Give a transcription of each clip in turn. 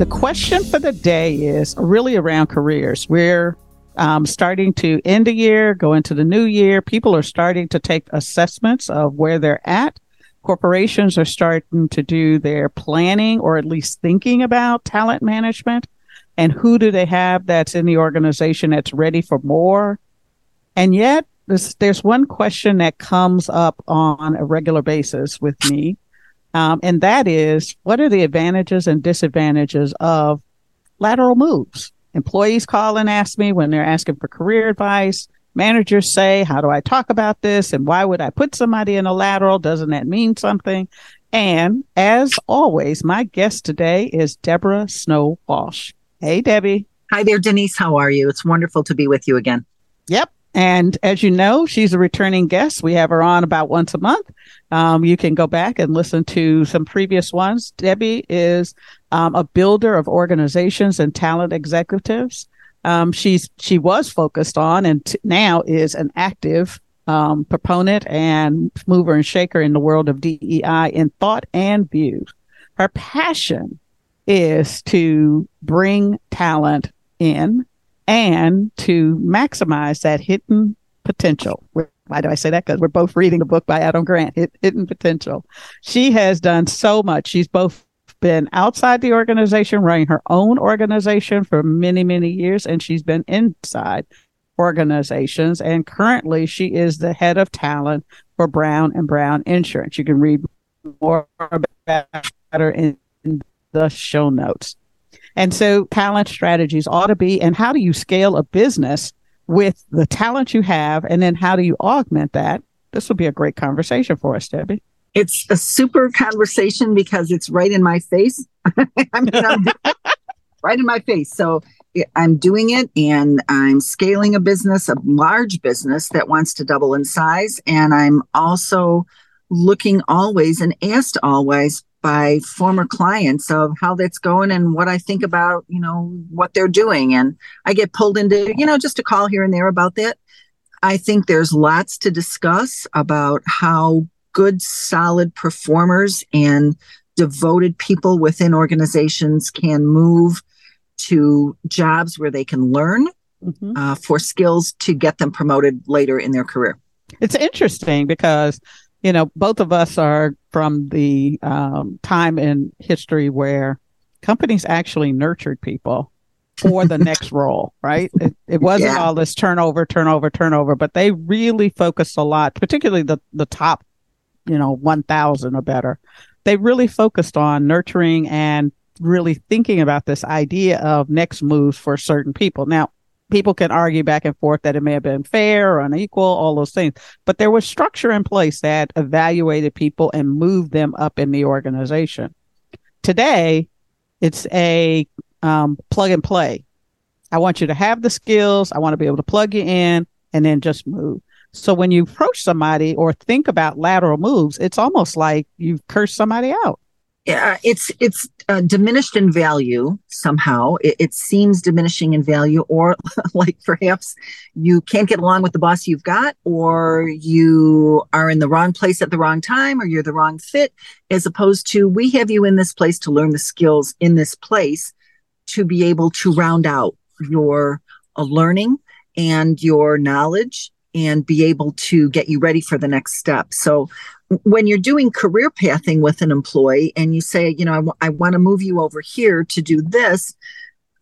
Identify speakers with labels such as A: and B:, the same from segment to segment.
A: The question for the day is really around careers. We're um, starting to end the year, go into the new year. People are starting to take assessments of where they're at. Corporations are starting to do their planning or at least thinking about talent management and who do they have that's in the organization that's ready for more. And yet, there's, there's one question that comes up on a regular basis with me um, and that is what are the advantages and disadvantages of lateral moves? Employees call and ask me when they're asking for career advice. Managers say, How do I talk about this? And why would I put somebody in a lateral? Doesn't that mean something? And as always, my guest today is Deborah Snow Walsh. Hey, Debbie.
B: Hi there, Denise. How are you? It's wonderful to be with you again.
A: Yep. And as you know, she's a returning guest. We have her on about once a month. Um, you can go back and listen to some previous ones. Debbie is um, a builder of organizations and talent executives. Um, she's she was focused on and t- now is an active um, proponent and mover and shaker in the world of DEI in thought and views. Her passion is to bring talent in and to maximize that hidden potential. Why do I say that? Because we're both reading a book by Adam Grant, Hidden Potential. She has done so much. She's both been outside the organization, running her own organization for many, many years, and she's been inside organizations. And currently, she is the head of talent for Brown and Brown Insurance. You can read more about her in the show notes. And so talent strategies ought to be, and how do you scale a business with the talent you have? And then how do you augment that? This will be a great conversation for us, Debbie.
B: It's a super conversation because it's right in my face. I mean, right in my face. So I'm doing it and I'm scaling a business, a large business that wants to double in size. And I'm also looking always and asked always by former clients of how that's going and what I think about, you know, what they're doing. And I get pulled into, you know, just a call here and there about that. I think there's lots to discuss about how good, solid performers and devoted people within organizations can move to jobs where they can learn mm-hmm. uh, for skills to get them promoted later in their career.
A: It's interesting because you know, both of us are from the um, time in history where companies actually nurtured people for the next role, right? It, it wasn't yeah. all this turnover, turnover, turnover, but they really focused a lot, particularly the, the top, you know, 1000 or better. They really focused on nurturing and really thinking about this idea of next moves for certain people. Now, people can argue back and forth that it may have been fair or unequal, all those things. But there was structure in place that evaluated people and moved them up in the organization. Today, it's a um, plug and play. I want you to have the skills. I want to be able to plug you in and then just move. So when you approach somebody or think about lateral moves, it's almost like you've cursed somebody out
B: uh, it's it's uh, diminished in value somehow. It, it, seems diminishing in value, or like perhaps you can't get along with the boss you've got, or you are in the wrong place at the wrong time, or you're the wrong fit. As opposed to we have you in this place to learn the skills in this place to be able to round out your uh, learning and your knowledge and be able to get you ready for the next step. So when you're doing career pathing with an employee and you say, you know, I, w- I want to move you over here to do this,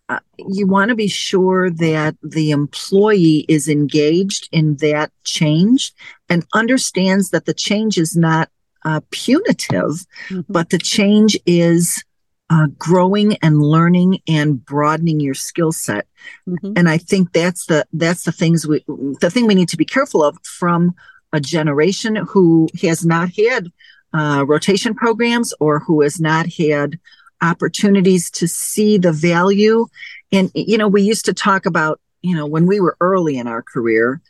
B: uh, you want to be sure that the employee is engaged in that change and understands that the change is not uh, punitive, mm-hmm. but the change is uh, growing and learning and broadening your skill set. Mm-hmm. And I think that's the that's the things we the thing we need to be careful of from a generation who has not had uh, rotation programs or who has not had opportunities to see the value. And you know, we used to talk about you know when we were early in our career,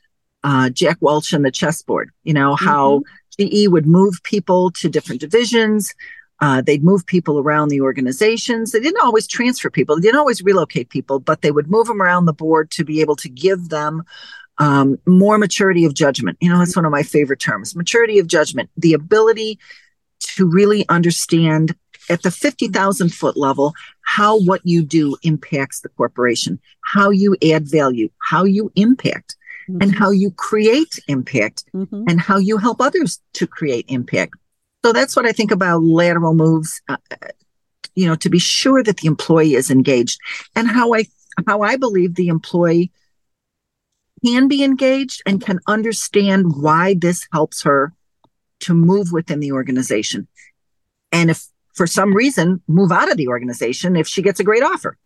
B: uh, Jack Welch and the chessboard. You know how mm-hmm. GE would move people to different divisions uh, they'd move people around the organizations. They didn't always transfer people. They didn't always relocate people, but they would move them around the board to be able to give them um, more maturity of judgment. You know, that's one of my favorite terms maturity of judgment, the ability to really understand at the 50,000 foot level how what you do impacts the corporation, how you add value, how you impact. Mm-hmm. And how you create impact mm-hmm. and how you help others to create impact so that's what I think about lateral moves. Uh, you know, to be sure that the employee is engaged, and how I how I believe the employee can be engaged and can understand why this helps her to move within the organization. And if for some reason move out of the organization if she gets a great offer.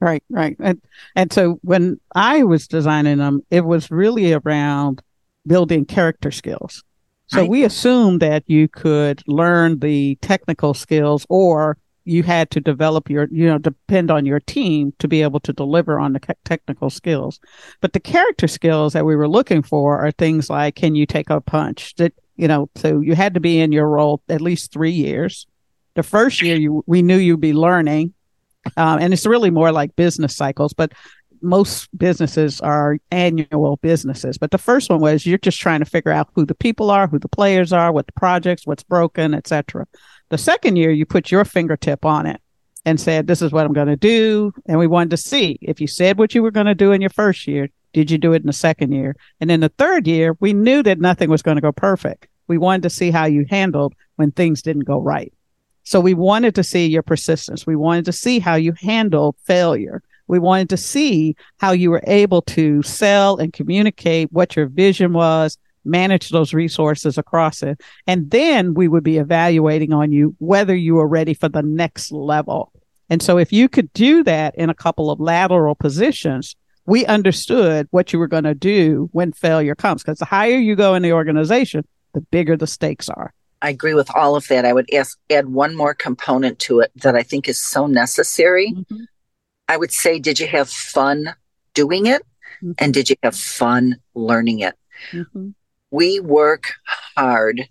A: Right, right. And and so when I was designing them, it was really around building character skills. So we assumed that you could learn the technical skills or you had to develop your, you know, depend on your team to be able to deliver on the technical skills. But the character skills that we were looking for are things like, can you take a punch? That, you know, so you had to be in your role at least three years. The first year you, we knew you'd be learning. Um, and it's really more like business cycles, but most businesses are annual businesses, but the first one was you're just trying to figure out who the people are, who the players are, what the projects, what's broken, etc. The second year, you put your fingertip on it and said, "This is what I'm going to do," and we wanted to see if you said what you were going to do in your first year, did you do it in the second year? And in the third year, we knew that nothing was going to go perfect. We wanted to see how you handled when things didn't go right. So we wanted to see your persistence. We wanted to see how you handled failure. We wanted to see how you were able to sell and communicate what your vision was, manage those resources across it. And then we would be evaluating on you whether you were ready for the next level. And so if you could do that in a couple of lateral positions, we understood what you were going to do when failure comes. Because the higher you go in the organization, the bigger the stakes are.
B: I agree with all of that. I would ask, add one more component to it that I think is so necessary. Mm-hmm. I would say, did you have fun doing it? Mm-hmm. And did you have fun learning it? Mm-hmm. We work hard,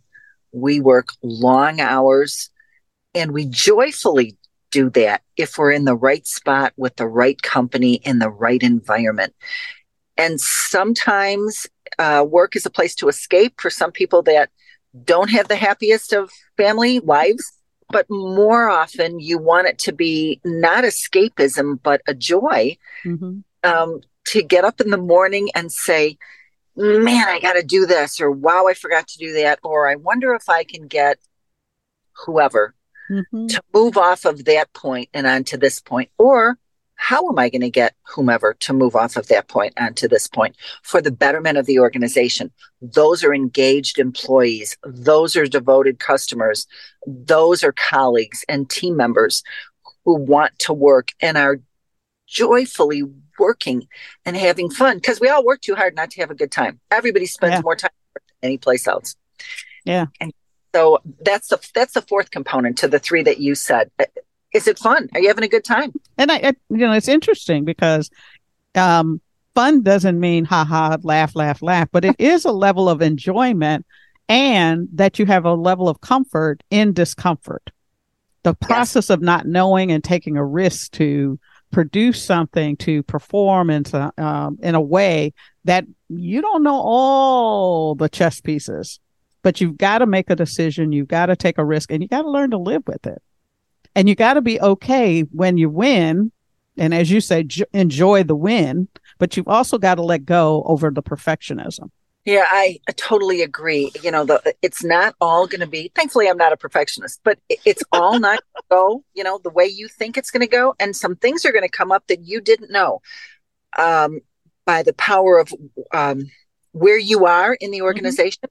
B: we work long hours, and we joyfully do that if we're in the right spot with the right company in the right environment. And sometimes uh, work is a place to escape for some people that don't have the happiest of family lives but more often you want it to be not escapism but a joy mm-hmm. um, to get up in the morning and say man i got to do this or wow i forgot to do that or i wonder if i can get whoever mm-hmm. to move off of that point and onto this point or how am I going to get whomever to move off of that point onto this point for the betterment of the organization? Those are engaged employees. Those are devoted customers. Those are colleagues and team members who want to work and are joyfully working and having fun because we all work too hard not to have a good time. Everybody spends yeah. more time any place else.
A: Yeah.
B: And so that's the that's the fourth component to the three that you said is it fun? Are you having a good time?
A: And I, I you know, it's interesting because um, fun doesn't mean ha ha, laugh, laugh, laugh, but it is a level of enjoyment and that you have a level of comfort in discomfort. The process yes. of not knowing and taking a risk to produce something to perform in, um, in a way that you don't know all the chess pieces, but you've got to make a decision. You've got to take a risk and you got to learn to live with it. And you got to be okay when you win. And as you say, j- enjoy the win, but you've also got to let go over the perfectionism.
B: Yeah, I totally agree. You know, the it's not all going to be. Thankfully, I'm not a perfectionist, but it's all not go. You know, the way you think it's going to go, and some things are going to come up that you didn't know. Um, by the power of um, where you are in the mm-hmm. organization,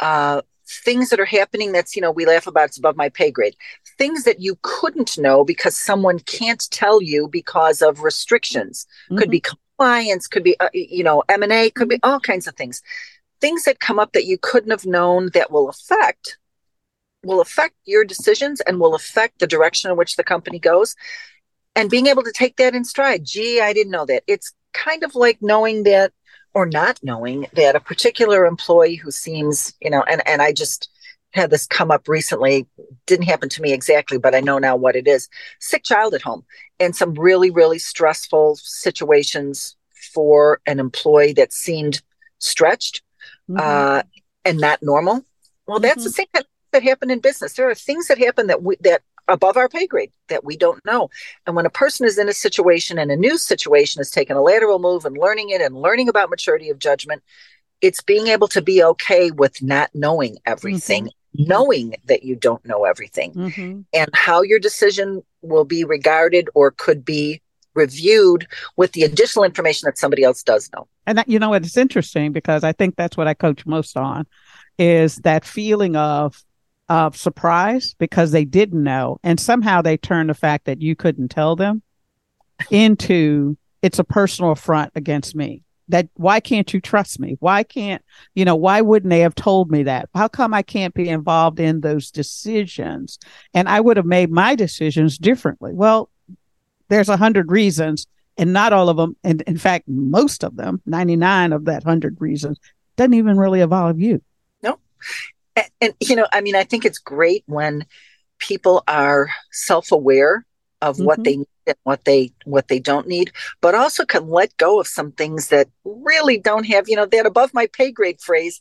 B: mm-hmm. uh, things that are happening that's you know we laugh about it's above my pay grade. Things that you couldn't know because someone can't tell you because of restrictions. Mm-hmm. could be compliance could be uh, you know m&a could be all kinds of things. Things that come up that you couldn't have known that will affect will affect your decisions and will affect the direction in which the company goes. And being able to take that in stride gee i didn't know that. It's kind of like knowing that or not knowing that a particular employee who seems, you know, and, and I just had this come up recently, didn't happen to me exactly, but I know now what it is sick child at home and some really, really stressful situations for an employee that seemed stretched mm-hmm. uh, and not normal. Well, that's mm-hmm. the same that, that happened in business. There are things that happen that we, that above our pay grade that we don't know. And when a person is in a situation and a new situation is taking a lateral move and learning it and learning about maturity of judgment, it's being able to be okay with not knowing everything, mm-hmm. knowing that you don't know everything, mm-hmm. and how your decision will be regarded or could be reviewed with the additional information that somebody else does know.
A: And that, you know, it's interesting because I think that's what I coach most on is that feeling of of surprise because they didn't know. And somehow they turned the fact that you couldn't tell them into it's a personal affront against me. That why can't you trust me? Why can't, you know, why wouldn't they have told me that? How come I can't be involved in those decisions? And I would have made my decisions differently. Well, there's a hundred reasons and not all of them. And in fact, most of them, 99 of that hundred reasons doesn't even really involve you.
B: No and, and you know i mean i think it's great when people are self-aware of mm-hmm. what they need and what they what they don't need but also can let go of some things that really don't have you know that above my pay grade phrase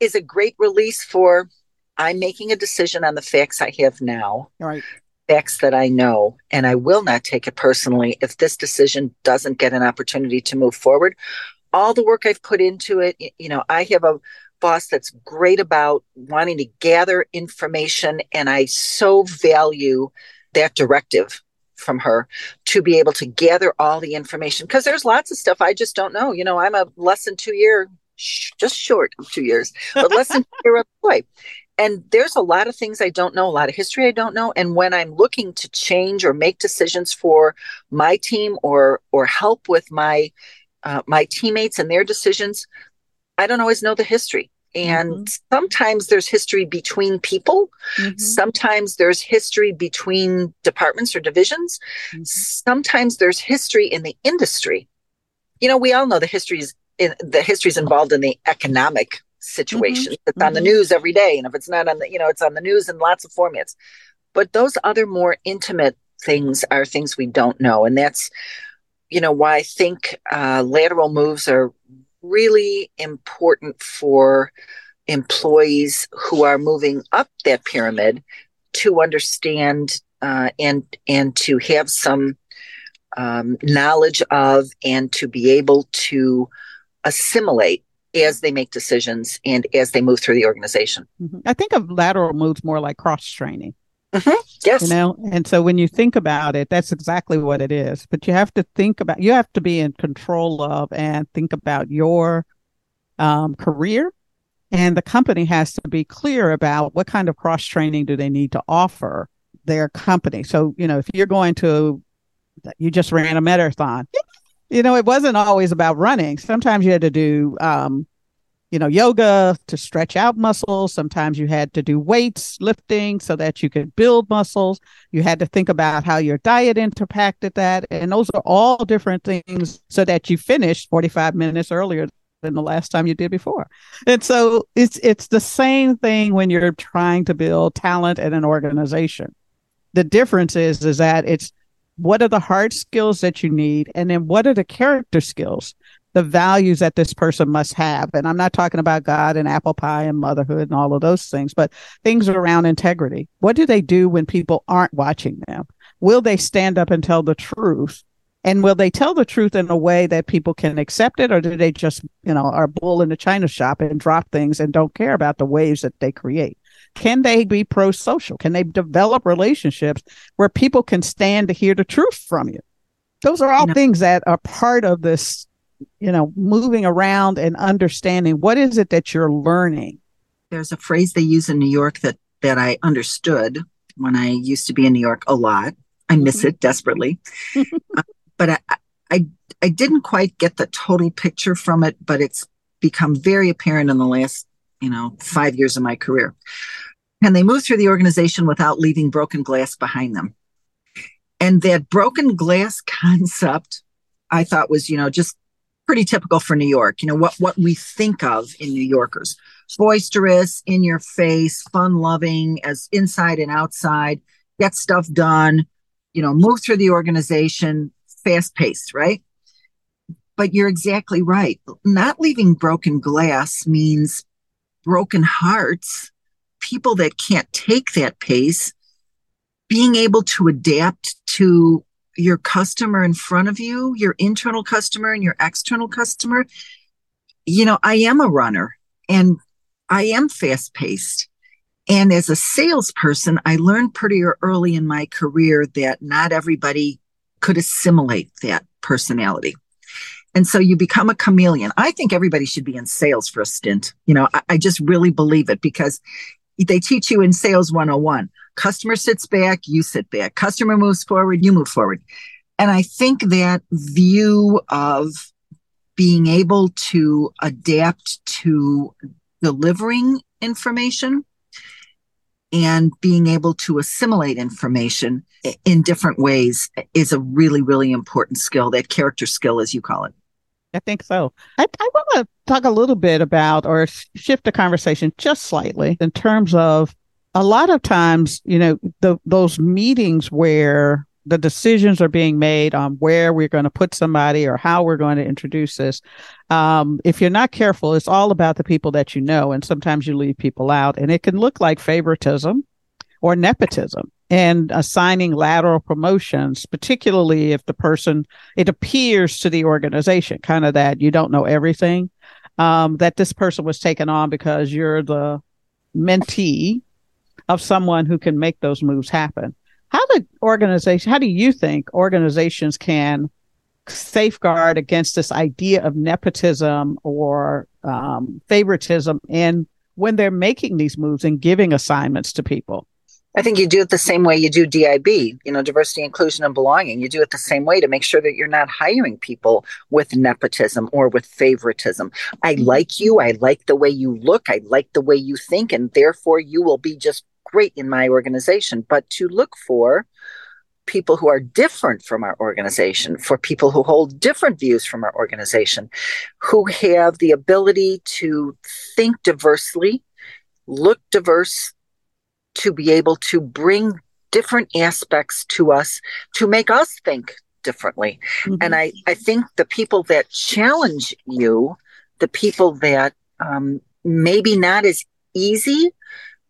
B: is a great release for i'm making a decision on the facts i have now
A: right
B: facts that i know and i will not take it personally if this decision doesn't get an opportunity to move forward all the work i've put into it you know i have a boss that's great about wanting to gather information. And I so value that directive from her to be able to gather all the information because there's lots of stuff I just don't know. You know, I'm a less than two year, just short of two years, but less than two year employee. And there's a lot of things I don't know, a lot of history I don't know. And when I'm looking to change or make decisions for my team or or help with my uh, my teammates and their decisions, I don't always know the history. And mm-hmm. sometimes there's history between people. Mm-hmm. Sometimes there's history between departments or divisions. Mm-hmm. Sometimes there's history in the industry. You know, we all know the history's in the history's involved in the economic situation. Mm-hmm. It's on the mm-hmm. news every day. And if it's not on the, you know, it's on the news in lots of formats. But those other more intimate things are things we don't know. And that's, you know, why I think uh, lateral moves are really important for employees who are moving up that pyramid to understand uh, and and to have some um, knowledge of and to be able to assimilate as they make decisions and as they move through the organization.
A: Mm-hmm. I think of lateral moves more like cross training.
B: Mm-hmm. Yes.
A: You know, and so when you think about it, that's exactly what it is. But you have to think about, you have to be in control of and think about your um, career. And the company has to be clear about what kind of cross training do they need to offer their company. So, you know, if you're going to, you just ran a marathon, you know, it wasn't always about running. Sometimes you had to do, um, you know, yoga to stretch out muscles. Sometimes you had to do weights lifting so that you could build muscles. You had to think about how your diet impacted that. And those are all different things so that you finished 45 minutes earlier than the last time you did before. And so it's it's the same thing when you're trying to build talent in an organization. The difference is is that it's what are the hard skills that you need and then what are the character skills the values that this person must have. And I'm not talking about God and apple pie and motherhood and all of those things, but things around integrity. What do they do when people aren't watching them? Will they stand up and tell the truth And will they tell the truth in a way that people can accept it, or do they just, you know, are bull in the china shop and drop things and don't care about the waves that they create? Can they be pro social? Can they develop relationships where people can stand to hear the truth from you? Those are all things that are part of this, you know, moving around and understanding what is it that you're learning.
B: There's a phrase they use in New York that that I understood when I used to be in New York a lot. I miss mm-hmm. it desperately. uh, but I, I I didn't quite get the total picture from it, but it's become very apparent in the last, you know, five years of my career. And they move through the organization without leaving broken glass behind them. And that broken glass concept, I thought was, you know, just pretty typical for New York. You know, what, what we think of in New Yorkers boisterous, in your face, fun loving, as inside and outside, get stuff done, you know, move through the organization, fast paced, right? But you're exactly right. Not leaving broken glass means broken hearts, people that can't take that pace being able to adapt to your customer in front of you, your internal customer and your external customer. You know, I am a runner and I am fast paced. And as a salesperson, I learned pretty early in my career that not everybody could assimilate that personality. And so you become a chameleon. I think everybody should be in sales for a stint. You know, I, I just really believe it because they teach you in sales 101 customer sits back you sit back. Customer moves forward you move forward. And i think that view of being able to adapt to delivering information and being able to assimilate information in different ways is a really really important skill that character skill as you call it.
A: I think so. I, I want to talk a little bit about or shift the conversation just slightly in terms of a lot of times, you know, the, those meetings where the decisions are being made on where we're going to put somebody or how we're going to introduce this. Um, if you're not careful, it's all about the people that you know. And sometimes you leave people out and it can look like favoritism or nepotism and assigning lateral promotions, particularly if the person, it appears to the organization, kind of that you don't know everything, um, that this person was taken on because you're the mentee of someone who can make those moves happen. How do organization, how do you think organizations can safeguard against this idea of nepotism or um, favoritism in when they're making these moves and giving assignments to people?
B: I think you do it the same way you do DIB, you know, diversity, inclusion, and belonging. You do it the same way to make sure that you're not hiring people with nepotism or with favoritism. I mm-hmm. like you. I like the way you look. I like the way you think. And therefore, you will be just great in my organization. But to look for people who are different from our organization, for people who hold different views from our organization, who have the ability to think diversely, look diverse, to be able to bring different aspects to us to make us think differently. Mm-hmm. And I, I think the people that challenge you, the people that um, maybe not as easy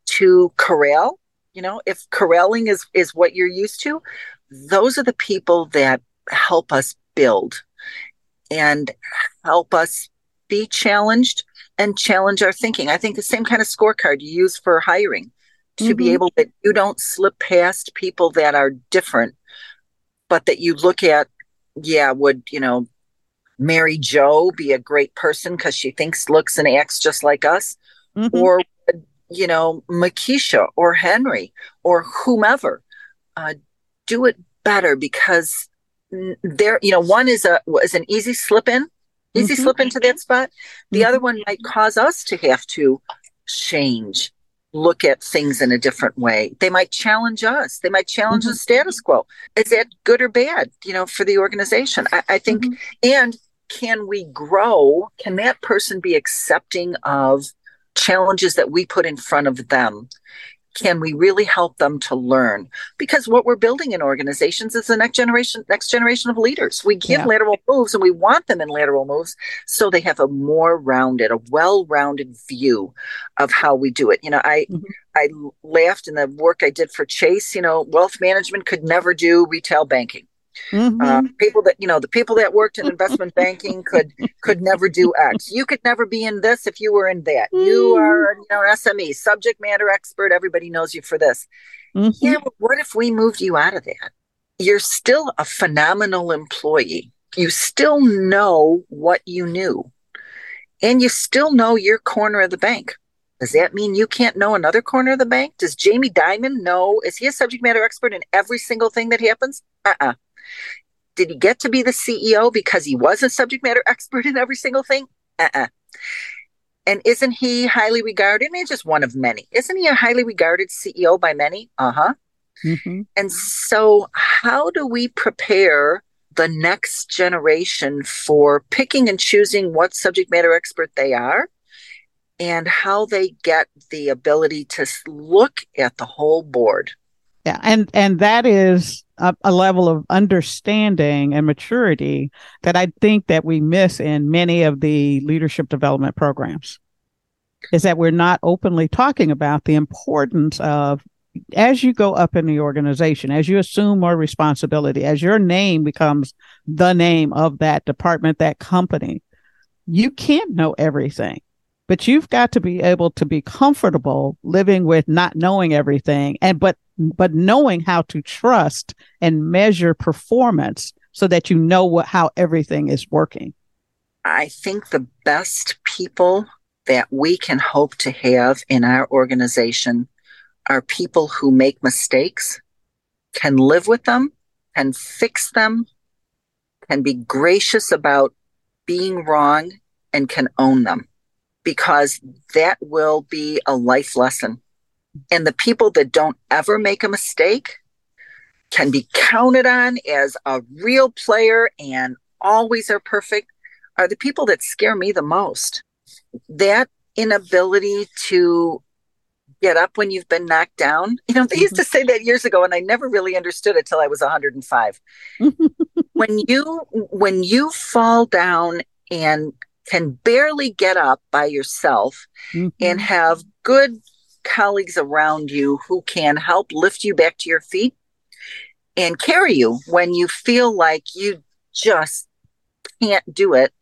B: to corral, you know, if corralling is, is what you're used to, those are the people that help us build and help us be challenged and challenge our thinking. I think the same kind of scorecard you use for hiring to mm-hmm. be able that you don't slip past people that are different, but that you look at, yeah, would, you know, Mary Joe be a great person because she thinks, looks, and acts just like us? Mm-hmm. Or, you know, Makisha or Henry or whomever uh, do it better because there, you know, one is a is an easy slip in, easy mm-hmm. slip into that spot. The mm-hmm. other one might cause us to have to change look at things in a different way. They might challenge us. They might challenge mm-hmm. the status quo. Is that good or bad, you know, for the organization? I, I think, mm-hmm. and can we grow? Can that person be accepting of challenges that we put in front of them? Can we really help them to learn because what we're building in organizations is the next generation next generation of leaders we give yeah. lateral moves and we want them in lateral moves so they have a more rounded a well-rounded view of how we do it you know i mm-hmm. i laughed in the work i did for chase you know wealth management could never do retail banking Mm-hmm. Uh, people that you know, the people that worked in investment banking could could never do X. You could never be in this if you were in that. Mm-hmm. You are, you know, an SME, subject matter expert. Everybody knows you for this. Mm-hmm. Yeah, but what if we moved you out of that? You're still a phenomenal employee. You still know what you knew, and you still know your corner of the bank. Does that mean you can't know another corner of the bank? Does Jamie Dimon know? Is he a subject matter expert in every single thing that happens? Uh uh-uh. uh Did he get to be the CEO because he was a subject matter expert in every single thing? Uh uh-uh. uh And isn't he highly regarded? I mean, just one of many. Isn't he a highly regarded CEO by many? Uh huh. Mm-hmm. And so, how do we prepare the next generation for picking and choosing what subject matter expert they are? and how they get the ability to look at the whole board.
A: Yeah, and and that is a, a, level of understanding and maturity that I think that we miss in many of the leadership development programs. Is that we're not openly talking about the importance of as you go up in the organization, as you assume more responsibility, as your name becomes the name of that department, that company, you can't know everything but you've got to be able to be comfortable living with not knowing everything and but but knowing how to trust and measure performance so that you know what how everything is working
B: i think the best people that we can hope to have in our organization are people who make mistakes can live with them can fix them can be gracious about being wrong and can own them because that will be a life lesson. And the people that don't ever make a mistake can be counted on as a real player and always are perfect are the people that scare me the most. That inability to get up when you've been knocked down. You know, they used to say that years ago and I never really understood it till I was 105. when you when you fall down and can barely get up by yourself mm-hmm. and have good colleagues around you who can help lift you back to your feet and carry you when you feel like you just can't do it.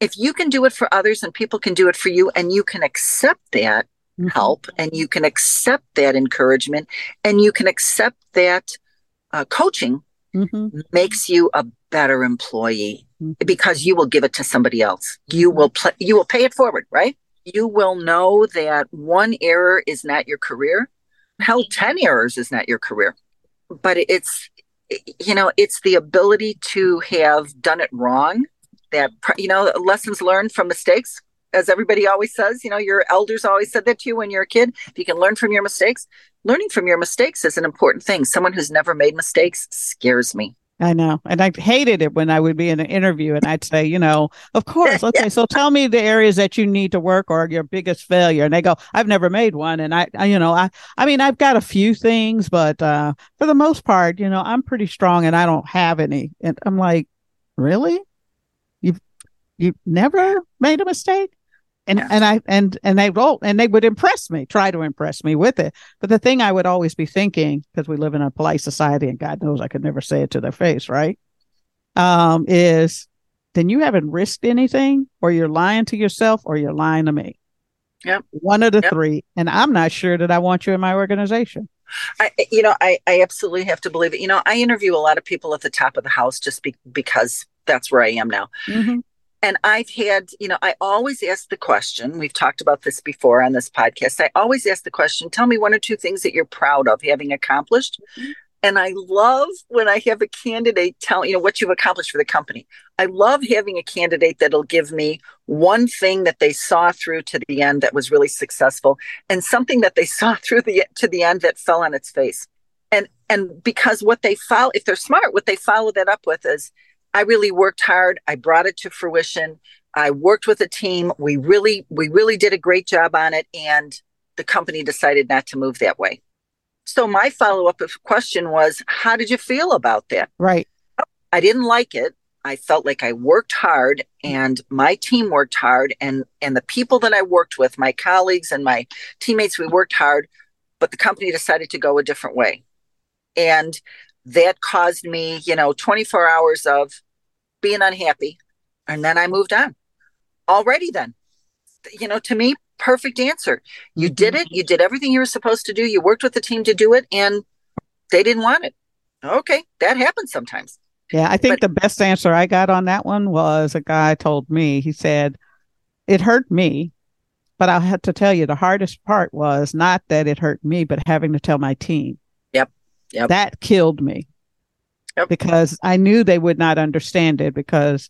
B: If you can do it for others and people can do it for you, and you can accept that mm-hmm. help and you can accept that encouragement and you can accept that uh, coaching, mm-hmm. makes you a better employee because you will give it to somebody else. You will play, you will pay it forward, right? You will know that one error is not your career. Hell, 10 errors is not your career. But it's, you know, it's the ability to have done it wrong that, you know, lessons learned from mistakes. As everybody always says, you know, your elders always said that to you when you're a kid. If you can learn from your mistakes, learning from your mistakes is an important thing. Someone who's never made mistakes scares me.
A: I know. And I hated it when I would be in an interview and I'd say, you know, of course. Okay. So tell me the areas that you need to work or your biggest failure. And they go, I've never made one. And I, I you know, I, I mean, I've got a few things, but, uh, for the most part, you know, I'm pretty strong and I don't have any. And I'm like, really? You've, you've never made a mistake? And yeah. and I and and they roll and they would impress me, try to impress me with it. But the thing I would always be thinking, because we live in a polite society, and God knows I could never say it to their face, right? Um, is then you haven't risked anything, or you're lying to yourself, or you're lying to me.
B: Yep.
A: One of the
B: yep.
A: three, and I'm not sure that I want you in my organization.
B: I, you know, I, I absolutely have to believe it. You know, I interview a lot of people at the top of the house just be, because that's where I am now. Mm-hmm and I've had, you know, I always ask the question. We've talked about this before on this podcast. I always ask the question tell me one or two things that you're proud of having accomplished. Mm-hmm. And I love when I have a candidate tell, you know, what you've accomplished for the company. I love having a candidate that'll give me one thing that they saw through to the end that was really successful and something that they saw through the to the end that fell on its face. And and because what they follow, if they're smart, what they follow that up with is I really worked hard. I brought it to fruition. I worked with a team. We really, we really did a great job on it. And the company decided not to move that way. So my follow up question was, how did you feel about that?
A: Right.
B: I didn't like it. I felt like I worked hard and my team worked hard and and the people that I worked with, my colleagues and my teammates, we worked hard, but the company decided to go a different way. And that caused me, you know, 24 hours of being unhappy. And then I moved on. Already then, you know, to me, perfect answer. You did it. You did everything you were supposed to do. You worked with the team to do it, and they didn't want it. Okay, that happens sometimes.
A: Yeah, I think but, the best answer I got on that one was a guy told me, he said, it hurt me, but I had to tell you the hardest part was not that it hurt me, but having to tell my team.
B: Yep. Yep.
A: That killed me. Yep. Because I knew they would not understand it because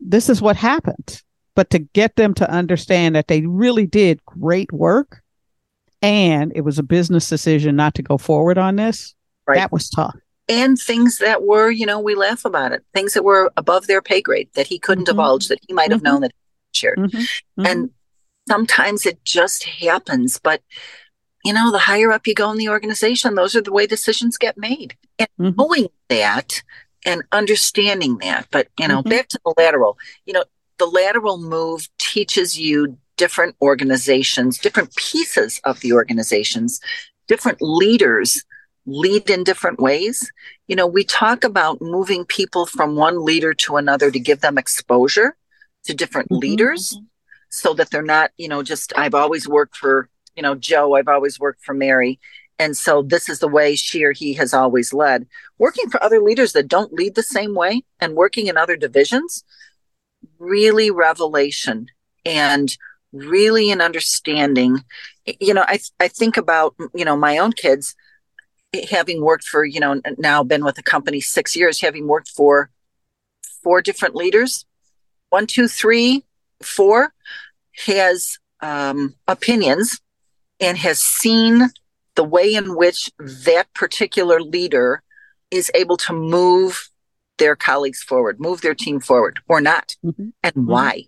A: this is what happened. But to get them to understand that they really did great work and it was a business decision not to go forward on this, right. that was tough.
B: And things that were, you know, we laugh about it, things that were above their pay grade that he couldn't mm-hmm. divulge, that he might have mm-hmm. known that he shared. Mm-hmm. mm-hmm. And sometimes it just happens. But, you know, the higher up you go in the organization, those are the way decisions get made. And mm-hmm. knowing that and understanding that. But, you know, mm-hmm. back to the lateral, you know, the lateral move teaches you different organizations, different pieces of the organizations, different leaders lead in different ways. You know, we talk about moving people from one leader to another to give them exposure to different mm-hmm. leaders so that they're not, you know, just I've always worked for, you know, Joe, I've always worked for Mary. And so this is the way she or he has always led. Working for other leaders that don't lead the same way and working in other divisions, really revelation and really an understanding. You know, I I think about, you know, my own kids having worked for, you know, now been with the company six years, having worked for four different leaders, one, two, three, four, has um, opinions and has seen the way in which that particular leader is able to move their colleagues forward, move their team forward, or not, mm-hmm. and mm-hmm. why.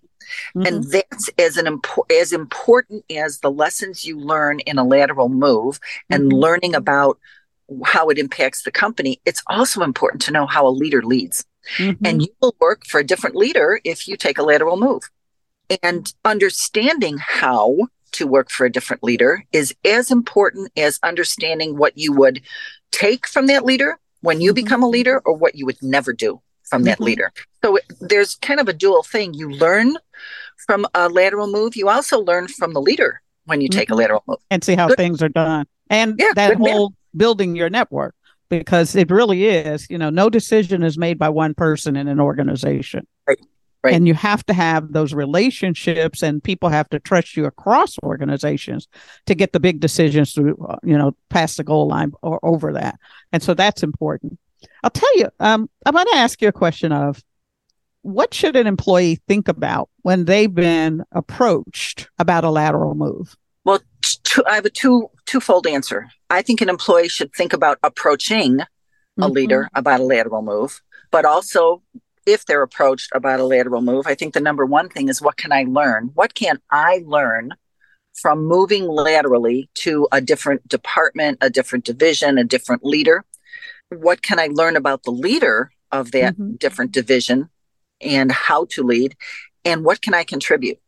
B: Mm-hmm. And that's as an impo- as important as the lessons you learn in a lateral move and mm-hmm. learning about how it impacts the company. It's also important to know how a leader leads. Mm-hmm. And you will work for a different leader if you take a lateral move. And understanding how to work for a different leader is as important as understanding what you would take from that leader when you mm-hmm. become a leader or what you would never do from that mm-hmm. leader. So there's kind of a dual thing. You learn from a lateral move, you also learn from the leader when you take mm-hmm. a lateral move
A: and see how good. things are done. And yeah, that whole man. building your network because it really is, you know, no decision is made by one person in an organization.
B: Right. Right.
A: And you have to have those relationships, and people have to trust you across organizations to get the big decisions to, uh, you know, pass the goal line or over that. And so that's important. I'll tell you, um, I'm going to ask you a question of what should an employee think about when they've been approached about a lateral move?
B: Well, two, I have a two twofold answer. I think an employee should think about approaching a mm-hmm. leader about a lateral move, but also if they're approached about a lateral move, I think the number one thing is what can I learn? What can I learn from moving laterally to a different department, a different division, a different leader? What can I learn about the leader of that mm-hmm. different division and how to lead? And what can I contribute?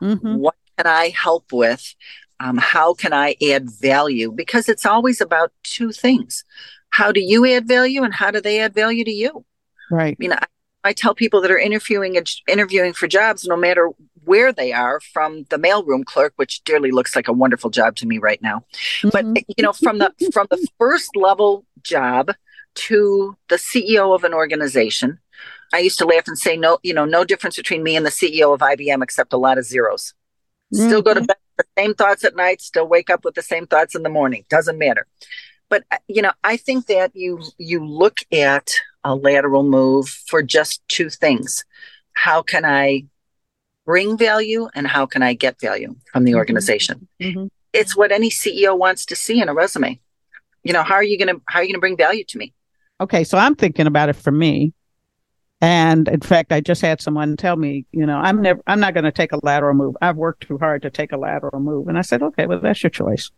B: Mm-hmm. What can I help with? Um, how can I add value? Because it's always about two things. How do you add value and how do they add value to you?
A: Right.
B: You know, I I tell people that are interviewing interviewing for jobs, no matter where they are, from the mailroom clerk, which dearly looks like a wonderful job to me right now, mm-hmm. but you know, from the from the first level job to the CEO of an organization, I used to laugh and say, no, you know, no difference between me and the CEO of IBM except a lot of zeros. Mm-hmm. Still go to mm-hmm. bed with the same thoughts at night, still wake up with the same thoughts in the morning. Doesn't matter. But uh, you know, I think that you you look at a lateral move for just two things. How can I bring value and how can I get value from the mm-hmm. organization? Mm-hmm. It's what any CEO wants to see in a resume. You know, how are you going to how are you going to bring value to me?
A: Okay, so I'm thinking about it for me. And in fact, I just had someone tell me, you know, I'm never I'm not going to take a lateral move. I've worked too hard to take a lateral move. And I said, "Okay, well that's your choice."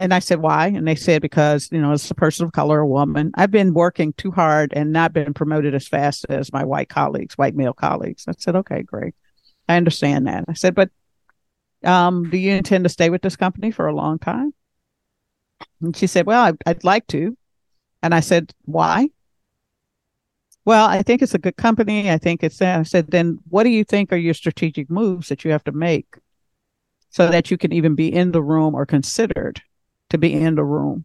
A: And I said, why? And they said, because, you know, it's a person of color, a woman. I've been working too hard and not been promoted as fast as my white colleagues, white male colleagues. I said, okay, great. I understand that. I said, but um, do you intend to stay with this company for a long time? And she said, well, I'd, I'd like to. And I said, why? Well, I think it's a good company. I think it's. I said, then what do you think are your strategic moves that you have to make so that you can even be in the room or considered to be in the room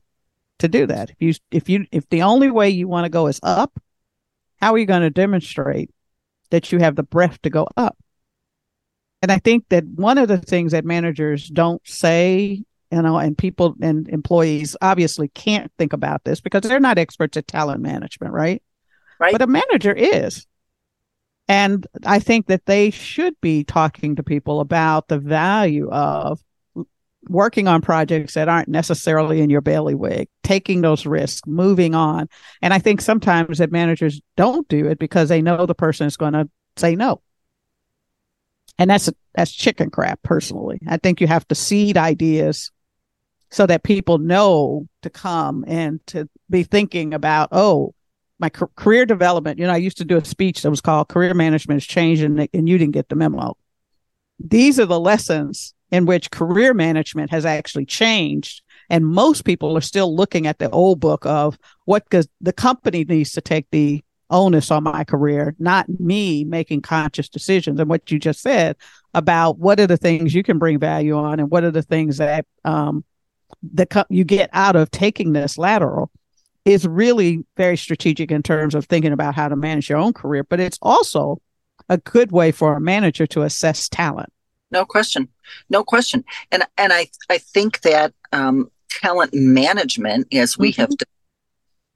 A: to do that? If you, if you, if the only way you want to go is up, how are you going to demonstrate that you have the breath to go up? And I think that one of the things that managers don't say, you know, and people and employees obviously can't think about this because they're not experts at talent management, right?
B: Right.
A: But a manager is. And I think that they should be talking to people about the value of working on projects that aren't necessarily in your bailiwick, taking those risks, moving on. And I think sometimes that managers don't do it because they know the person is going to say no. And that's that's chicken crap personally. I think you have to seed ideas so that people know to come and to be thinking about, oh, my career development. You know, I used to do a speech that was called Career Management is Changing, and you didn't get the memo. These are the lessons in which career management has actually changed. And most people are still looking at the old book of what the company needs to take the onus on my career, not me making conscious decisions. And what you just said about what are the things you can bring value on and what are the things that um, the co- you get out of taking this lateral is really very strategic in terms of thinking about how to manage your own career, but it's also a good way for a manager to assess talent.
B: No question, no question, and and I I think that um, talent management, as we mm-hmm. have done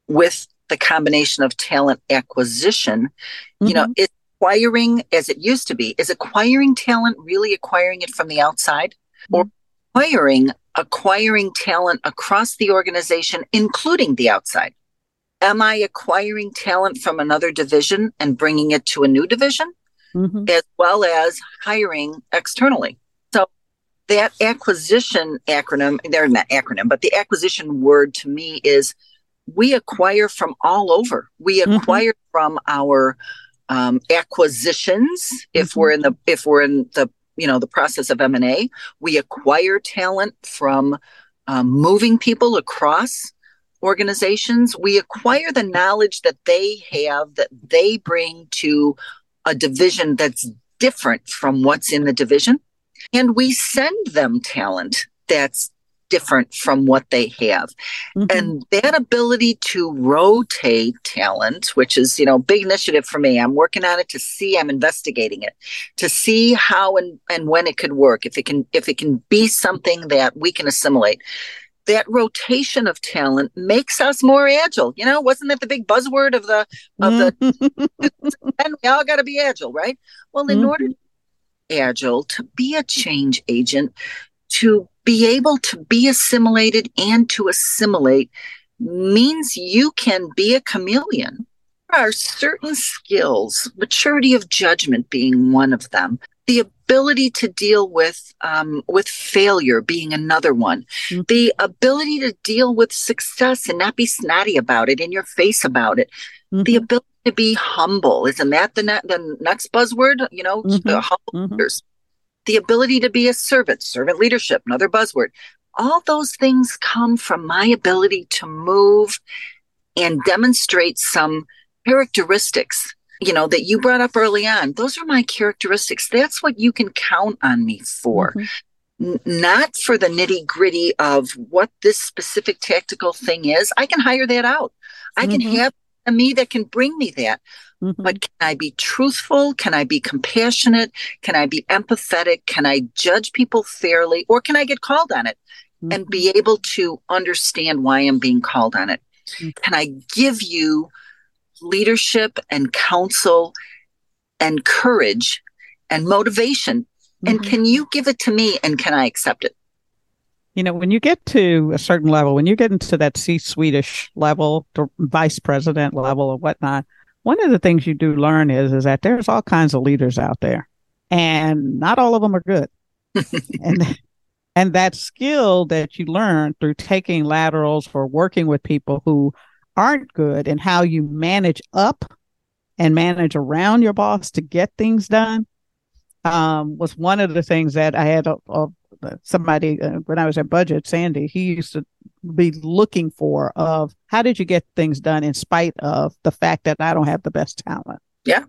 B: with the combination of talent acquisition, mm-hmm. you know, mm-hmm. it's acquiring as it used to be. Is acquiring talent really acquiring it from the outside, mm-hmm. or acquiring acquiring talent across the organization, including the outside? Am I acquiring talent from another division and bringing it to a new division, mm-hmm. as well as hiring externally? So that acquisition acronym, they're not acronym, but the acquisition word to me is we acquire from all over. We mm-hmm. acquire mm-hmm. from our um, acquisitions if mm-hmm. we're in the if we're in the you know the process of m&a we acquire talent from um, moving people across organizations we acquire the knowledge that they have that they bring to a division that's different from what's in the division and we send them talent that's different from what they have. Mm-hmm. And that ability to rotate talent, which is, you know, big initiative for me. I'm working on it to see, I'm investigating it, to see how and, and when it could work, if it can if it can be something that we can assimilate. That rotation of talent makes us more agile. You know, wasn't that the big buzzword of the of the and we all gotta be agile, right? Well, in mm-hmm. order agile to be a change agent, to be able to be assimilated and to assimilate means you can be a chameleon. There are certain skills, maturity of judgment being one of them, the ability to deal with um, with failure being another one, mm-hmm. the ability to deal with success and not be snotty about it, in your face about it, mm-hmm. the ability to be humble. Isn't that the, ne- the next buzzword? You know, mm-hmm. humble mm-hmm the ability to be a servant, servant leadership, another buzzword. All those things come from my ability to move and demonstrate some characteristics, you know, that you brought up early on. Those are my characteristics. That's what you can count on me for. Mm-hmm. N- not for the nitty gritty of what this specific tactical thing is. I can hire that out. I can mm-hmm. have a me that can bring me that. Mm-hmm. But can I be truthful? Can I be compassionate? Can I be empathetic? Can I judge people fairly? Or can I get called on it mm-hmm. and be able to understand why I'm being called on it? Mm-hmm. Can I give you leadership and counsel and courage and motivation? And mm-hmm. can you give it to me and can I accept it?
A: You know, when you get to a certain level, when you get into that C Swedish level, the vice president level or whatnot, one of the things you do learn is is that there's all kinds of leaders out there and not all of them are good and and that skill that you learn through taking laterals for working with people who aren't good and how you manage up and manage around your boss to get things done um, was one of the things that I had a, a, somebody uh, when I was at Budget, Sandy, he used to be looking for of how did you get things done in spite of the fact that I don't have the best talent.
B: Yeah,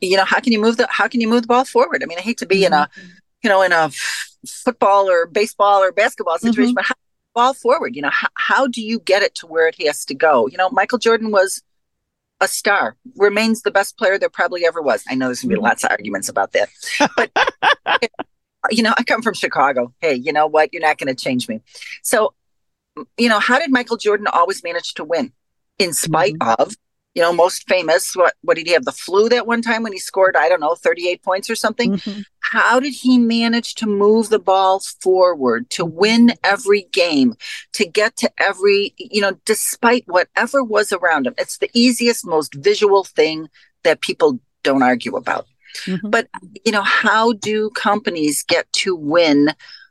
B: you know how can you move the how can you move the ball forward? I mean, I hate to be in a mm-hmm. you know in a football or baseball or basketball situation, mm-hmm. but how, ball forward. You know how, how do you get it to where it has to go? You know, Michael Jordan was a star, remains the best player there probably ever was. I know there's gonna be mm-hmm. lots of arguments about that, but. you know, I come from Chicago. Hey, you know what? You're not going to change me. So you know, how did Michael Jordan always manage to win in spite mm-hmm. of, you know, most famous, what, what did he have? The flu that one time when he scored, I don't know, 38 points or something. Mm-hmm. How did he manage to move the ball forward, to win every game, to get to every, you know, despite whatever was around him? It's the easiest, most visual thing that people don't argue about. Mm-hmm. But, you know, how do companies get to win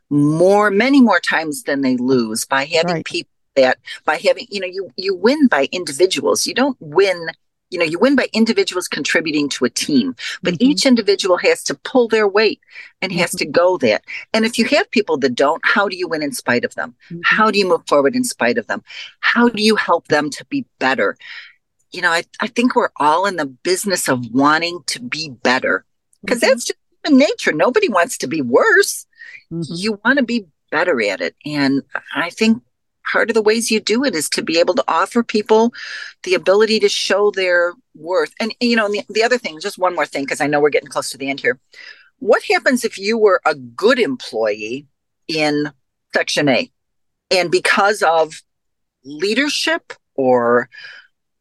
B: more, many more times than they lose by having right. people that, by having, you know, you, you win by individuals. You don't win, you know, you win by individuals contributing to a team, but mm-hmm. each individual has to pull their weight and has mm-hmm. to go that. And if you have people that don't, how do you win in spite of them? Mm-hmm. How do you move forward in spite of them? How do you help them to be better? You know, I, I think we're all in the business of wanting to be better because mm-hmm. that's just human nature. Nobody wants to be worse. Mm-hmm. You want to be better at it. And I think part of the ways you do it is to be able to offer people the ability to show their worth. And, you know, the, the other thing, just one more thing, because I know we're getting close to the end here. What happens if you were a good employee in Section A and because of leadership or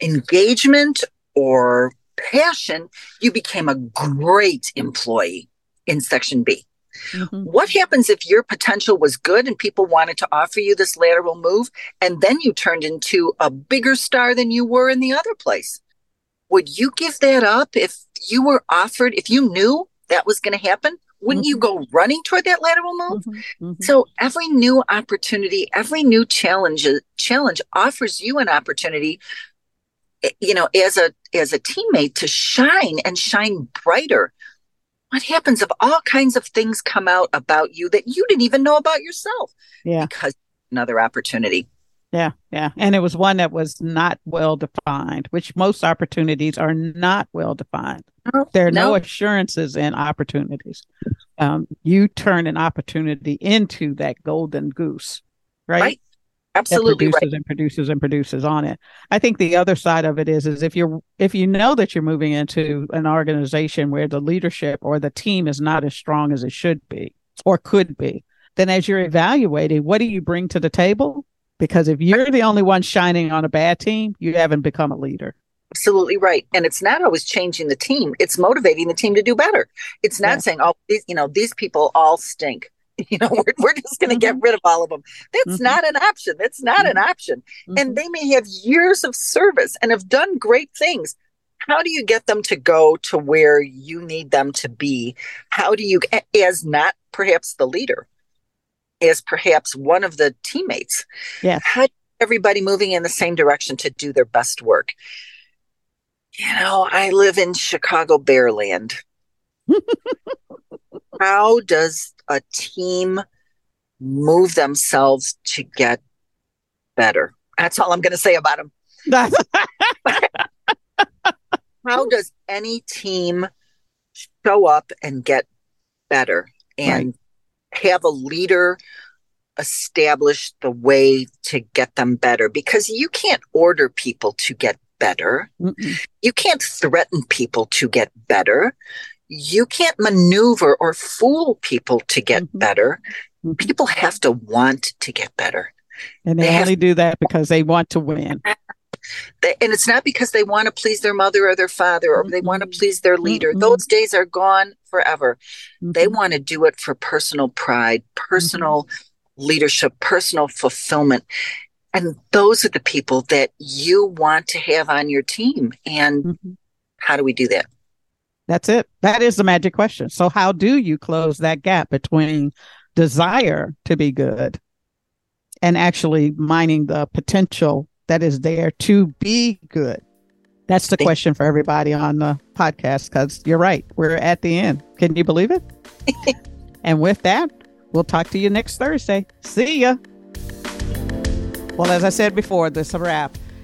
B: engagement or passion, you became a great employee in Section B? Mm-hmm. What happens if your potential was good and people wanted to offer you this lateral move and then you turned into a bigger star than you were in the other place? Would you give that up if you were offered, if you knew that was going to happen? Wouldn't mm-hmm. you go running toward that lateral move? Mm-hmm. mm-hmm. So every new opportunity, every new challenge challenge offers you an opportunity eh, you know as a as a teammate to shine and shine brighter what happens if all kinds of things come out about you that you didn't even know about yourself?
A: Yeah.
B: Because another opportunity.
A: Yeah, yeah. And it was one that was not well defined, which most opportunities are not well defined. No, there are no. no assurances in opportunities. Um, you turn an opportunity into that golden goose, right? right
B: absolutely
A: produces
B: right.
A: and produces and produces on it. I think the other side of it is is if you're if you know that you're moving into an organization where the leadership or the team is not as strong as it should be or could be, then as you're evaluating, what do you bring to the table? Because if you're the only one shining on a bad team, you haven't become a leader.
B: Absolutely right. And it's not always changing the team. It's motivating the team to do better. It's not yeah. saying, oh, these, you know, these people all stink. you know we're, we're just going to mm-hmm. get rid of all of them that's mm-hmm. not an option that's not mm-hmm. an option and mm-hmm. they may have years of service and have done great things how do you get them to go to where you need them to be how do you as not perhaps the leader as perhaps one of the teammates
A: yeah
B: how everybody moving in the same direction to do their best work you know i live in chicago bearland how does a team move themselves to get better. That's all I'm going to say about them. How does any team show up and get better and right. have a leader establish the way to get them better? Because you can't order people to get better. Mm-mm. You can't threaten people to get better you can't maneuver or fool people to get mm-hmm. better. Mm-hmm. People have to want to get better.
A: And they, they only do that because they want to win.
B: They, and it's not because they want to please their mother or their father or mm-hmm. they want to mm-hmm. please their leader. Mm-hmm. Those days are gone forever. They mm-hmm. want to do it for personal pride, personal leadership, personal fulfillment. And those are the people that you want to have on your team. And how do we do that?
A: That's it. That is the magic question. So, how do you close that gap between desire to be good and actually mining the potential that is there to be good? That's the question for everybody on the podcast because you're right. We're at the end. Can you believe it? and with that, we'll talk to you next Thursday. See ya. Well, as I said before, this is a wrap.